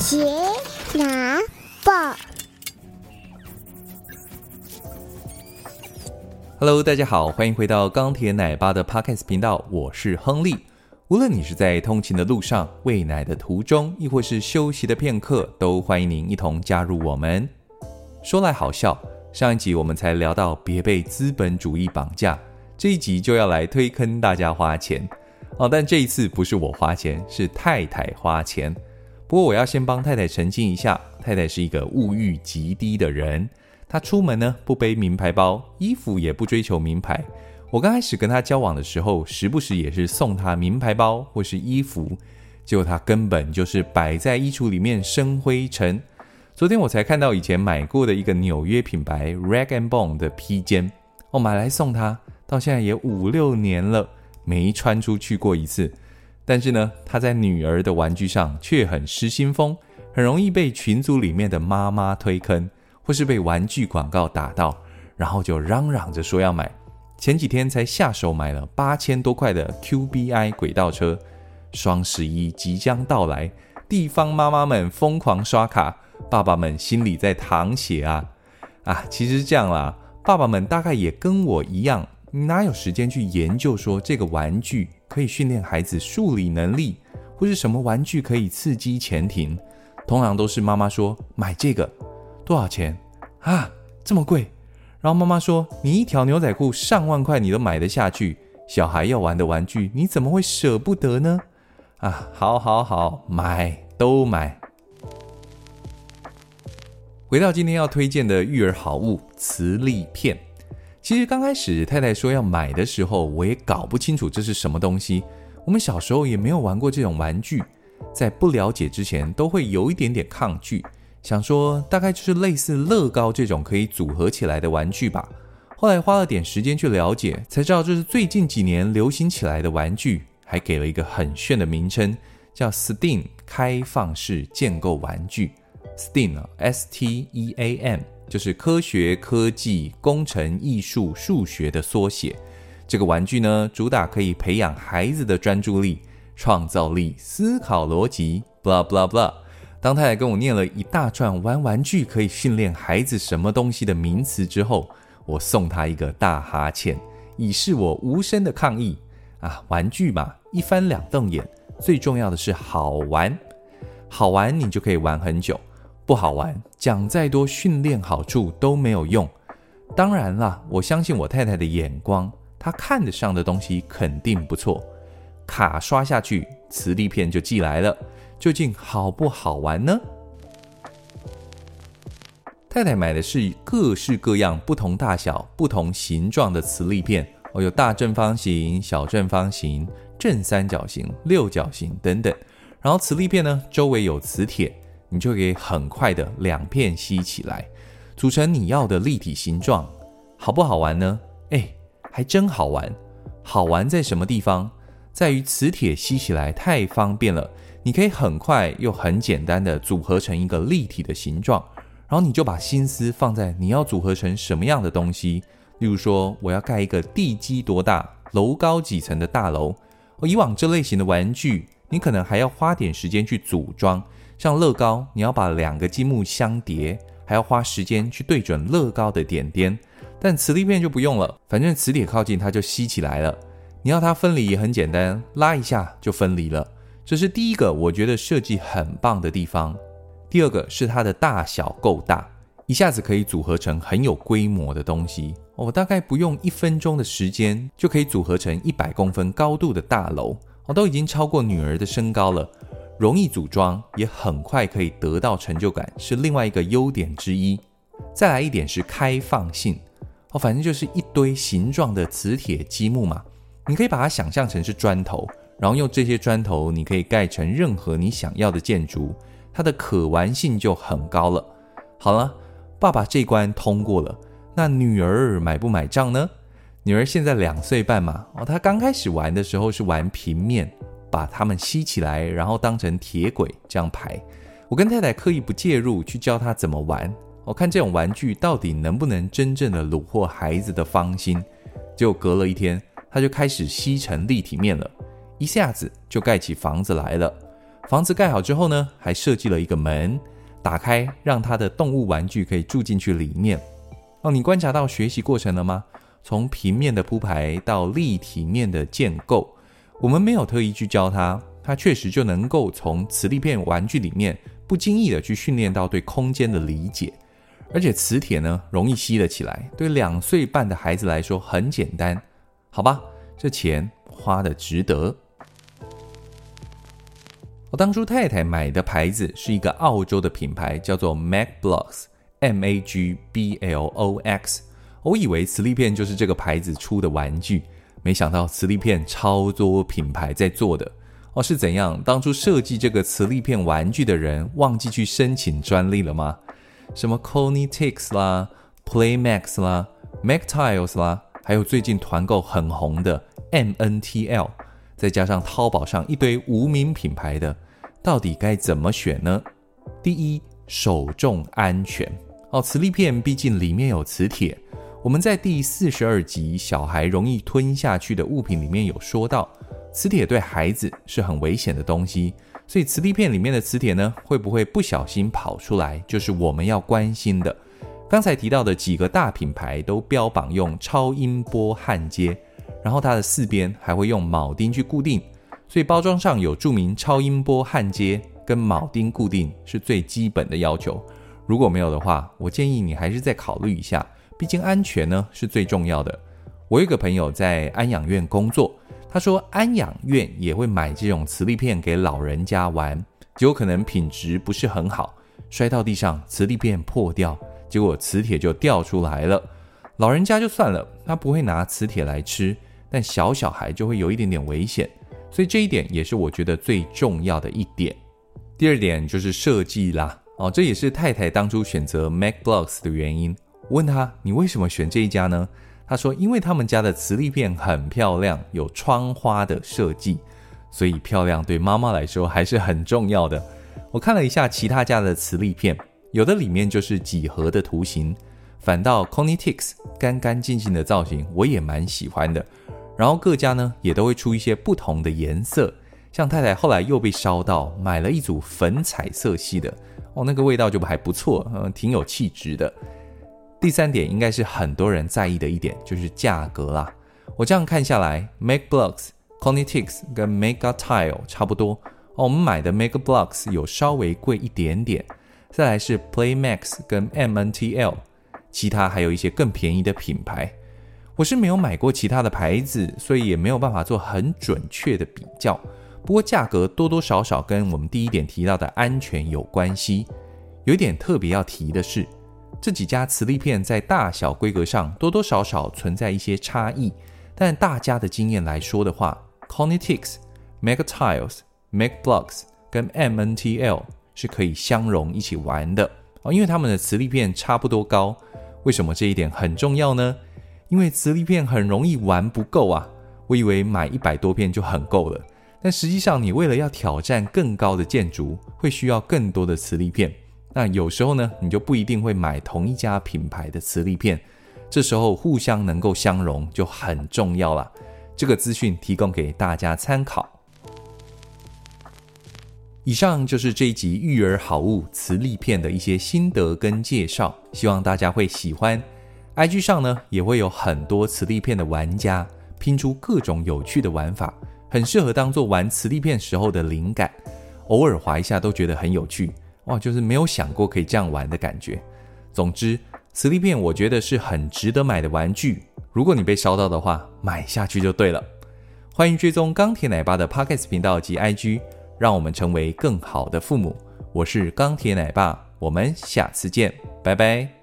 杰拿报，Hello，大家好，欢迎回到钢铁奶爸的 Podcast 频道，我是亨利。无论你是在通勤的路上、喂奶的途中，亦或是休息的片刻，都欢迎您一同加入我们。说来好笑，上一集我们才聊到别被资本主义绑架，这一集就要来推坑大家花钱哦。但这一次不是我花钱，是太太花钱。不过我要先帮太太澄清一下，太太是一个物欲极低的人，她出门呢不背名牌包，衣服也不追求名牌。我刚开始跟她交往的时候，时不时也是送她名牌包或是衣服，结果她根本就是摆在衣橱里面生灰尘。昨天我才看到以前买过的一个纽约品牌 Rag and Bone 的披肩，我买来送她，到现在也五六年了，没穿出去过一次。但是呢，他在女儿的玩具上却很失心疯，很容易被群组里面的妈妈推坑，或是被玩具广告打到，然后就嚷嚷着说要买。前几天才下手买了八千多块的 QBI 轨道车，双十一即将到来，地方妈妈们疯狂刷卡，爸爸们心里在淌血啊啊！其实这样啦，爸爸们大概也跟我一样。哪有时间去研究说这个玩具可以训练孩子数理能力，或是什么玩具可以刺激前庭？通常都是妈妈说买这个多少钱啊？这么贵？然后妈妈说你一条牛仔裤上万块你都买得下去，小孩要玩的玩具你怎么会舍不得呢？啊，好好好，买都买。回到今天要推荐的育儿好物——磁力片。其实刚开始太太说要买的时候，我也搞不清楚这是什么东西。我们小时候也没有玩过这种玩具，在不了解之前都会有一点点抗拒，想说大概就是类似乐高这种可以组合起来的玩具吧。后来花了点时间去了解，才知道这是最近几年流行起来的玩具，还给了一个很炫的名称，叫 STEAM 开放式建构玩具。STEAM，S-T-E-A-M。就是科学、科技、工程、艺术、数学的缩写。这个玩具呢，主打可以培养孩子的专注力、创造力、思考逻辑，blah blah blah。当太太跟我念了一大串玩玩具可以训练孩子什么东西的名词之后，我送她一个大哈欠，以示我无声的抗议。啊，玩具嘛，一翻两瞪眼，最重要的是好玩，好玩你就可以玩很久。不好玩，讲再多训练好处都没有用。当然啦，我相信我太太的眼光，她看得上的东西肯定不错。卡刷下去，磁力片就寄来了。究竟好不好玩呢？太太买的是各式各样、不同大小、不同形状的磁力片哦，有大正方形、小正方形、正三角形、六角形等等。然后磁力片呢，周围有磁铁。你就可以很快的两片吸起来，组成你要的立体形状，好不好玩呢？哎，还真好玩。好玩在什么地方？在于磁铁吸起来太方便了，你可以很快又很简单的组合成一个立体的形状，然后你就把心思放在你要组合成什么样的东西。例如说，我要盖一个地基多大、楼高几层的大楼。而以往这类型的玩具，你可能还要花点时间去组装。像乐高，你要把两个积木相叠，还要花时间去对准乐高的点点。但磁力片就不用了，反正磁铁靠近它就吸起来了。你要它分离也很简单，拉一下就分离了。这是第一个我觉得设计很棒的地方。第二个是它的大小够大，一下子可以组合成很有规模的东西。我大概不用一分钟的时间就可以组合成一百公分高度的大楼，我都已经超过女儿的身高了。容易组装，也很快可以得到成就感，是另外一个优点之一。再来一点是开放性哦，反正就是一堆形状的磁铁积木嘛，你可以把它想象成是砖头，然后用这些砖头，你可以盖成任何你想要的建筑，它的可玩性就很高了。好了，爸爸这关通过了，那女儿买不买账呢？女儿现在两岁半嘛，哦，她刚开始玩的时候是玩平面。把它们吸起来，然后当成铁轨这样排。我跟太太刻意不介入，去教他怎么玩。我看这种玩具到底能不能真正的虏获孩子的芳心。结果隔了一天，他就开始吸成立体面了，一下子就盖起房子来了。房子盖好之后呢，还设计了一个门，打开让他的动物玩具可以住进去里面。哦，你观察到学习过程了吗？从平面的铺排到立体面的建构，我们没有特意去教他，他确实就能够从磁力片玩具里面不经意的去训练到对空间的理解。而且磁铁呢，容易吸了起来，对两岁半的孩子来说很简单，好吧？这钱花的值得。我当初太太买的牌子是一个澳洲的品牌，叫做 Magblocks，M A G B L O X。我以为磁力片就是这个牌子出的玩具，没想到磁力片超多品牌在做的。哦，是怎样？当初设计这个磁力片玩具的人忘记去申请专利了吗？什么 Conitix 啦，Playmax 啦，Magtiles 啦，还有最近团购很红的 MNTL，再加上淘宝上一堆无名品牌的，到底该怎么选呢？第一，手重安全哦，磁力片毕竟里面有磁铁。我们在第四十二集小孩容易吞下去的物品里面有说到，磁铁对孩子是很危险的东西。所以磁力片里面的磁铁呢，会不会不小心跑出来，就是我们要关心的。刚才提到的几个大品牌都标榜用超音波焊接，然后它的四边还会用铆钉去固定，所以包装上有注明超音波焊接跟铆钉固定是最基本的要求。如果没有的话，我建议你还是再考虑一下，毕竟安全呢是最重要的。我有个朋友在安养院工作。他说，安养院也会买这种磁力片给老人家玩，结果可能品质不是很好，摔到地上，磁力片破掉，结果磁铁就掉出来了。老人家就算了，他不会拿磁铁来吃，但小小孩就会有一点点危险，所以这一点也是我觉得最重要的一点。第二点就是设计啦，哦，这也是太太当初选择 Mac Blocks 的原因。我问他，你为什么选这一家呢？他说：“因为他们家的磁力片很漂亮，有窗花的设计，所以漂亮对妈妈来说还是很重要的。”我看了一下其他家的磁力片，有的里面就是几何的图形，反倒 Conitix 干干净净的造型，我也蛮喜欢的。然后各家呢也都会出一些不同的颜色，像太太后来又被烧到买了一组粉彩色系的，哦，那个味道就还不错，嗯，挺有气质的。第三点应该是很多人在意的一点，就是价格啦。我这样看下来，Makeblocks、Conitix 跟 Magtile 差不多哦。我们买的 Magblocks 有稍微贵一点点，再来是 Playmax 跟 MNTL，其他还有一些更便宜的品牌。我是没有买过其他的牌子，所以也没有办法做很准确的比较。不过价格多多少少跟我们第一点提到的安全有关系。有一点特别要提的是。这几家磁力片在大小规格上多多少少存在一些差异，但大家的经验来说的话，Conitix、Magtiles、Magblocks 跟 MNTL 是可以相容一起玩的哦，因为它们的磁力片差不多高。为什么这一点很重要呢？因为磁力片很容易玩不够啊。我以为买一百多片就很够了，但实际上你为了要挑战更高的建筑，会需要更多的磁力片。那有时候呢，你就不一定会买同一家品牌的磁力片，这时候互相能够相容就很重要了。这个资讯提供给大家参考。以上就是这一集育儿好物磁力片的一些心得跟介绍，希望大家会喜欢。IG 上呢也会有很多磁力片的玩家拼出各种有趣的玩法，很适合当做玩磁力片时候的灵感，偶尔滑一下都觉得很有趣。哦，就是没有想过可以这样玩的感觉。总之，磁力片我觉得是很值得买的玩具。如果你被烧到的话，买下去就对了。欢迎追踪钢铁奶爸的 Podcast 频道及 IG，让我们成为更好的父母。我是钢铁奶爸，我们下次见，拜拜。